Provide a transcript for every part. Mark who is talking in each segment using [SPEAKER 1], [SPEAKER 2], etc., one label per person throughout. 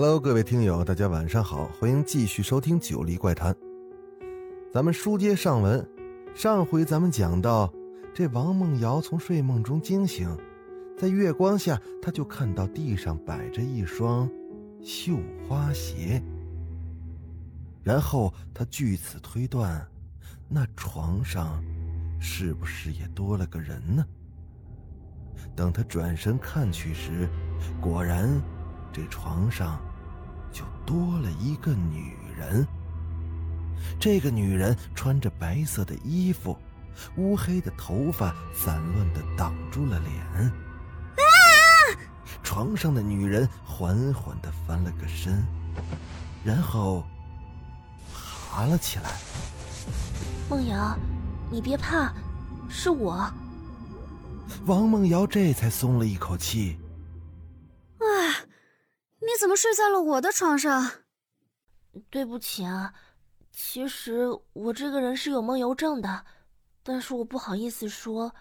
[SPEAKER 1] Hello，各位听友，大家晚上好，欢迎继续收听《九黎怪谈》。咱们书接上文，上回咱们讲到，这王梦瑶从睡梦中惊醒，在月光下，她就看到地上摆着一双绣花鞋。然后他据此推断，那床上是不是也多了个人呢？等他转身看去时，果然，这床上就多了一个女人。这个女人穿着白色的衣服，乌黑的头发散乱的挡住了脸。啊床上的女人缓缓的翻了个身，然后爬了起来。
[SPEAKER 2] 梦瑶，你别怕，是我。
[SPEAKER 1] 王梦瑶这才松了一口气。
[SPEAKER 3] 哎，你怎么睡在了我的床上？
[SPEAKER 2] 对不起啊，其实我这个人是有梦游症的，但是我不好意思说。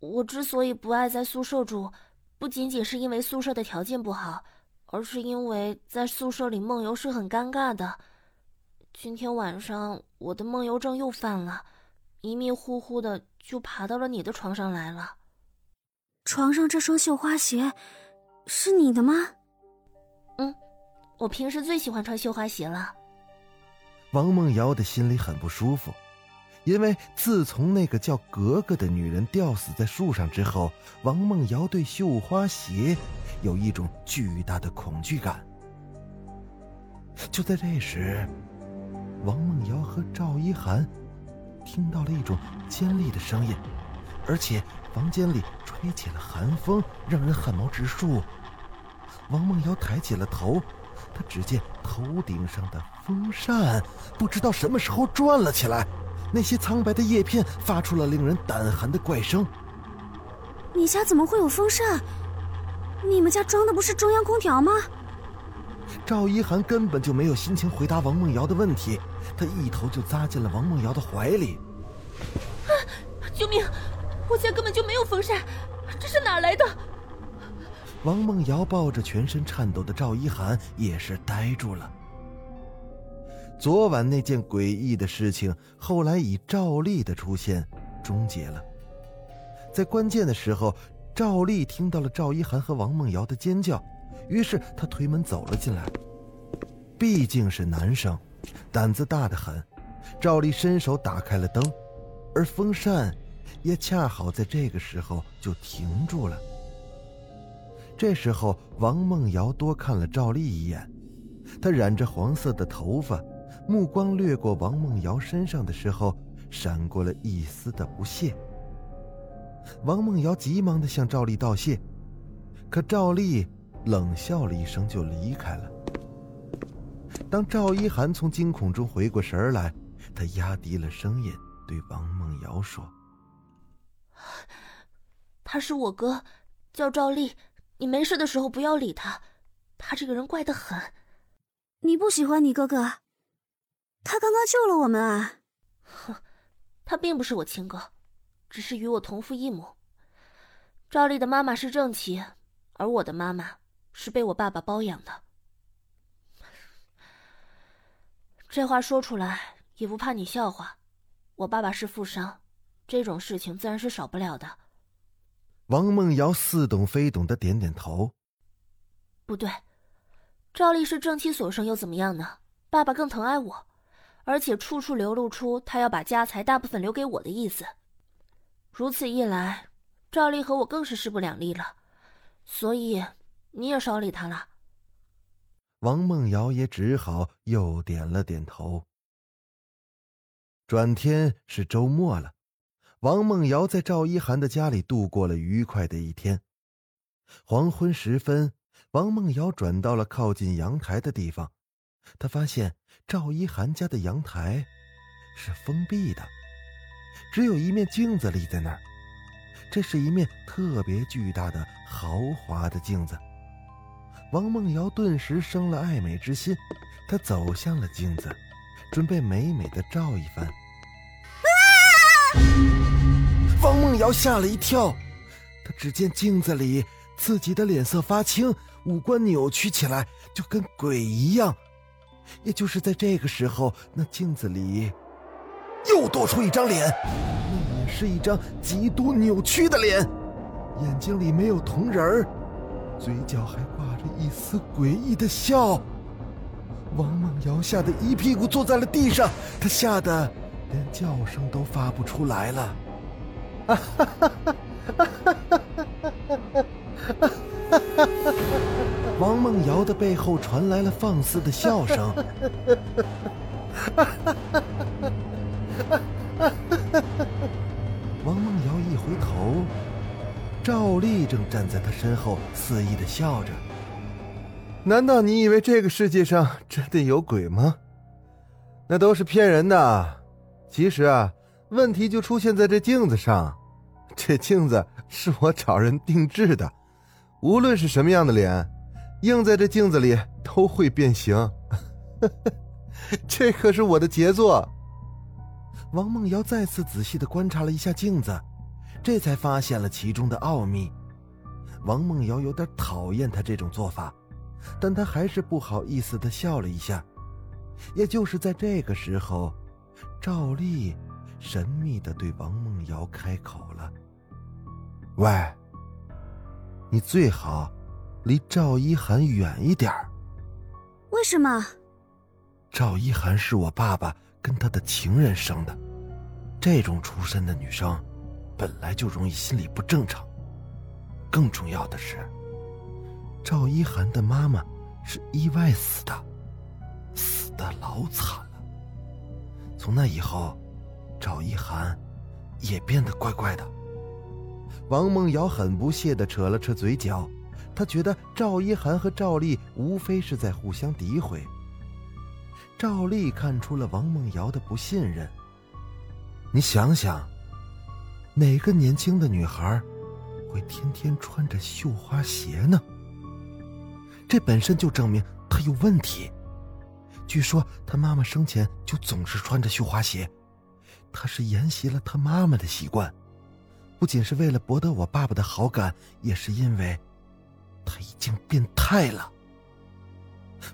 [SPEAKER 2] 我之所以不爱在宿舍住，不仅仅是因为宿舍的条件不好，而是因为在宿舍里梦游是很尴尬的。今天晚上我的梦游症又犯了，迷迷糊糊的就爬到了你的床上来了。
[SPEAKER 3] 床上这双绣花鞋，是你的吗？
[SPEAKER 2] 我平时最喜欢穿绣花鞋了。
[SPEAKER 1] 王梦瑶的心里很不舒服，因为自从那个叫格格的女人吊死在树上之后，王梦瑶对绣花鞋有一种巨大的恐惧感。就在这时，王梦瑶和赵一涵听到了一种尖利的声音，而且房间里吹起了寒风，让人汗毛直竖。王梦瑶抬起了头，她只见头顶上的风扇不知道什么时候转了起来，那些苍白的叶片发出了令人胆寒的怪声。
[SPEAKER 3] 你家怎么会有风扇？你们家装的不是中央空调吗？
[SPEAKER 1] 赵一涵根本就没有心情回答王梦瑶的问题，他一头就扎进了王梦瑶的怀里。
[SPEAKER 2] 啊！救命！我家根本就没有风扇，这是哪来的？
[SPEAKER 1] 王梦瑶抱着全身颤抖的赵一涵，也是呆住了。昨晚那件诡异的事情，后来以赵丽的出现终结了。在关键的时候，赵丽听到了赵一涵和王梦瑶的尖叫，于是她推门走了进来。毕竟是男生，胆子大得很。赵丽伸手打开了灯，而风扇也恰好在这个时候就停住了。这时候，王梦瑶多看了赵丽一眼，她染着黄色的头发，目光掠过王梦瑶身上的时候，闪过了一丝的不屑。王梦瑶急忙的向赵丽道谢，可赵丽冷笑了一声就离开了。当赵一涵从惊恐中回过神来，他压低了声音对王梦瑶说：“
[SPEAKER 2] 他是我哥，叫赵丽。”你没事的时候不要理他，他这个人怪得很。
[SPEAKER 3] 你不喜欢你哥哥？他刚刚救了我们啊！
[SPEAKER 2] 哼，他并不是我亲哥，只是与我同父异母。赵丽的妈妈是正妻，而我的妈妈是被我爸爸包养的。这话说出来也不怕你笑话，我爸爸是富商，这种事情自然是少不了的。
[SPEAKER 1] 王梦瑶似懂非懂的点点头。
[SPEAKER 2] 不对，赵丽是正妻所生又怎么样呢？爸爸更疼爱我，而且处处流露出他要把家财大部分留给我的意思。如此一来，赵丽和我更是势不两立了。所以你也少理他了。
[SPEAKER 1] 王梦瑶也只好又点了点头。转天是周末了。王梦瑶在赵一涵的家里度过了愉快的一天。黄昏时分，王梦瑶转到了靠近阳台的地方，她发现赵一涵家的阳台是封闭的，只有一面镜子立在那儿。这是一面特别巨大的豪华的镜子。王梦瑶顿时生了爱美之心，她走向了镜子，准备美美的照一番。瑶吓了一跳，她只见镜子里自己的脸色发青，五官扭曲起来，就跟鬼一样。也就是在这个时候，那镜子里又多出一张脸，那也是一张极度扭曲的脸，眼睛里没有瞳仁儿，嘴角还挂着一丝诡异的笑。王梦瑶吓得一屁股坐在了地上，她吓得连叫声都发不出来了。哈哈哈哈哈哈！王梦瑶的背后传来了放肆的笑声。王梦瑶一回头，赵丽正站在她身后，肆意的笑着。难道你以为这个世界上真的有鬼吗？那都是骗人的。其实啊，问题就出现在这镜子上。这镜子是我找人定制的，无论是什么样的脸。映在这镜子里都会变形，这可是我的杰作。王梦瑶再次仔细的观察了一下镜子，这才发现了其中的奥秘。王梦瑶有点讨厌他这种做法，但他还是不好意思的笑了一下。也就是在这个时候，赵丽神秘的对王梦瑶开口了：“喂，你最好。”离赵一涵远一点
[SPEAKER 3] 为什么？
[SPEAKER 1] 赵一涵是我爸爸跟他的情人生的，这种出身的女生，本来就容易心理不正常。更重要的是，赵一涵的妈妈是意外死的，死的老惨了。从那以后，赵一涵也变得怪怪的。王梦瑶很不屑的扯了扯嘴角。她觉得赵一涵和赵丽无非是在互相诋毁。赵丽看出了王梦瑶的不信任。你想想，哪个年轻的女孩会天天穿着绣花鞋呢？这本身就证明她有问题。据说她妈妈生前就总是穿着绣花鞋，她是沿袭了他妈妈的习惯，不仅是为了博得我爸爸的好感，也是因为。他已经变态了。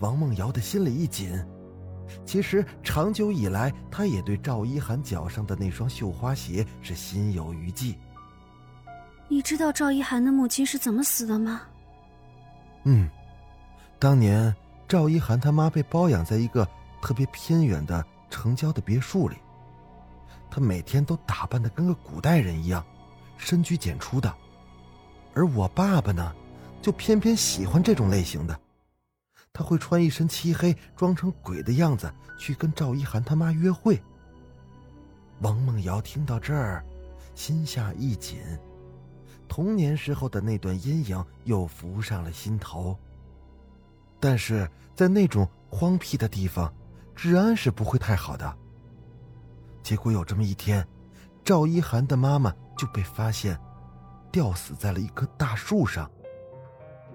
[SPEAKER 1] 王梦瑶的心里一紧，其实长久以来，他也对赵一涵脚上的那双绣花鞋是心有余悸。
[SPEAKER 3] 你知道赵一涵的母亲是怎么死的吗？
[SPEAKER 1] 嗯，当年赵一涵他妈被包养在一个特别偏远的城郊的别墅里，他每天都打扮的跟个古代人一样，深居简出的，而我爸爸呢？就偏偏喜欢这种类型的，他会穿一身漆黑，装成鬼的样子去跟赵一涵他妈约会。王梦瑶听到这儿，心下一紧，童年时候的那段阴影又浮上了心头。但是在那种荒僻的地方，治安是不会太好的。结果有这么一天，赵一涵的妈妈就被发现吊死在了一棵大树上。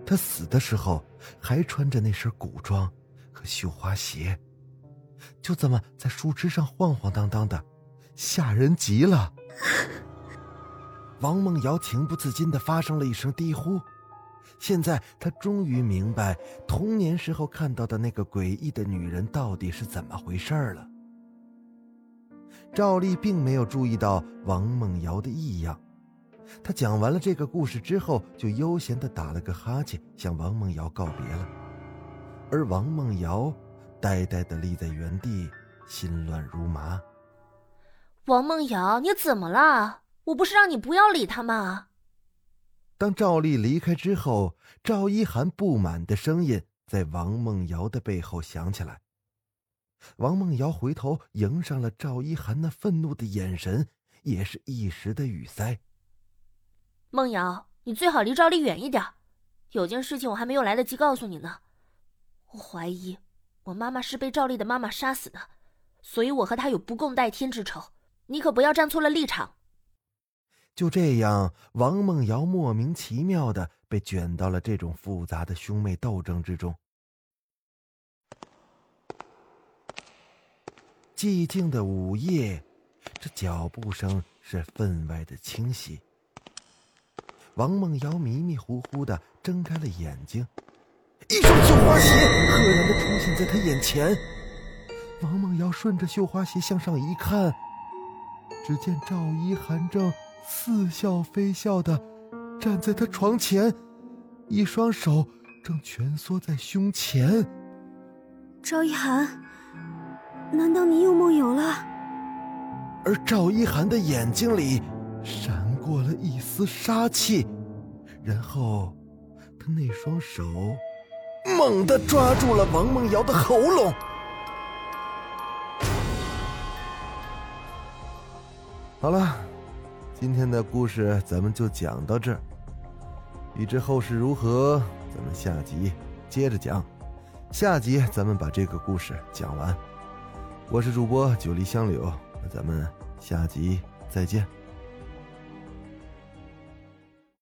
[SPEAKER 1] 他死的时候还穿着那身古装和绣花鞋，就这么在树枝上晃晃荡荡的，吓人极了。王梦瑶情不自禁的发生了一声低呼。现在他终于明白童年时候看到的那个诡异的女人到底是怎么回事了。赵丽并没有注意到王梦瑶的异样。她讲完了这个故事之后，就悠闲地打了个哈欠，向王梦瑶告别了。而王梦瑶呆呆地立在原地，心乱如麻。
[SPEAKER 2] 王梦瑶，你怎么了？我不是让你不要理他吗？
[SPEAKER 1] 当赵丽离开之后，赵一涵不满的声音在王梦瑶的背后响起来。王梦瑶回头迎上了赵一涵那愤怒的眼神，也是一时的语塞。
[SPEAKER 2] 梦瑶，你最好离赵丽远一点。有件事情我还没有来得及告诉你呢。我怀疑，我妈妈是被赵丽的妈妈杀死的，所以我和她有不共戴天之仇。你可不要站错了立场。
[SPEAKER 1] 就这样，王梦瑶莫名其妙的被卷到了这种复杂的兄妹斗争之中。寂静的午夜，这脚步声是分外的清晰。王梦瑶迷迷糊糊的睁开了眼睛，一双绣花鞋赫然的出现在她眼前。王梦瑶顺着绣花鞋向上一看，只见赵一涵正似笑非笑的站在她床前，一双手正蜷缩在胸前。
[SPEAKER 3] 赵一涵。难道你又梦游了？
[SPEAKER 1] 而赵一涵的眼睛里闪过了一丝杀气，然后他那双手猛地抓住了王梦瑶的喉咙。好了，今天的故事咱们就讲到这儿。欲知后事如何，咱们下集接着讲。下集咱们把这个故事讲完。我是主播九黎香柳，那咱们下集再见。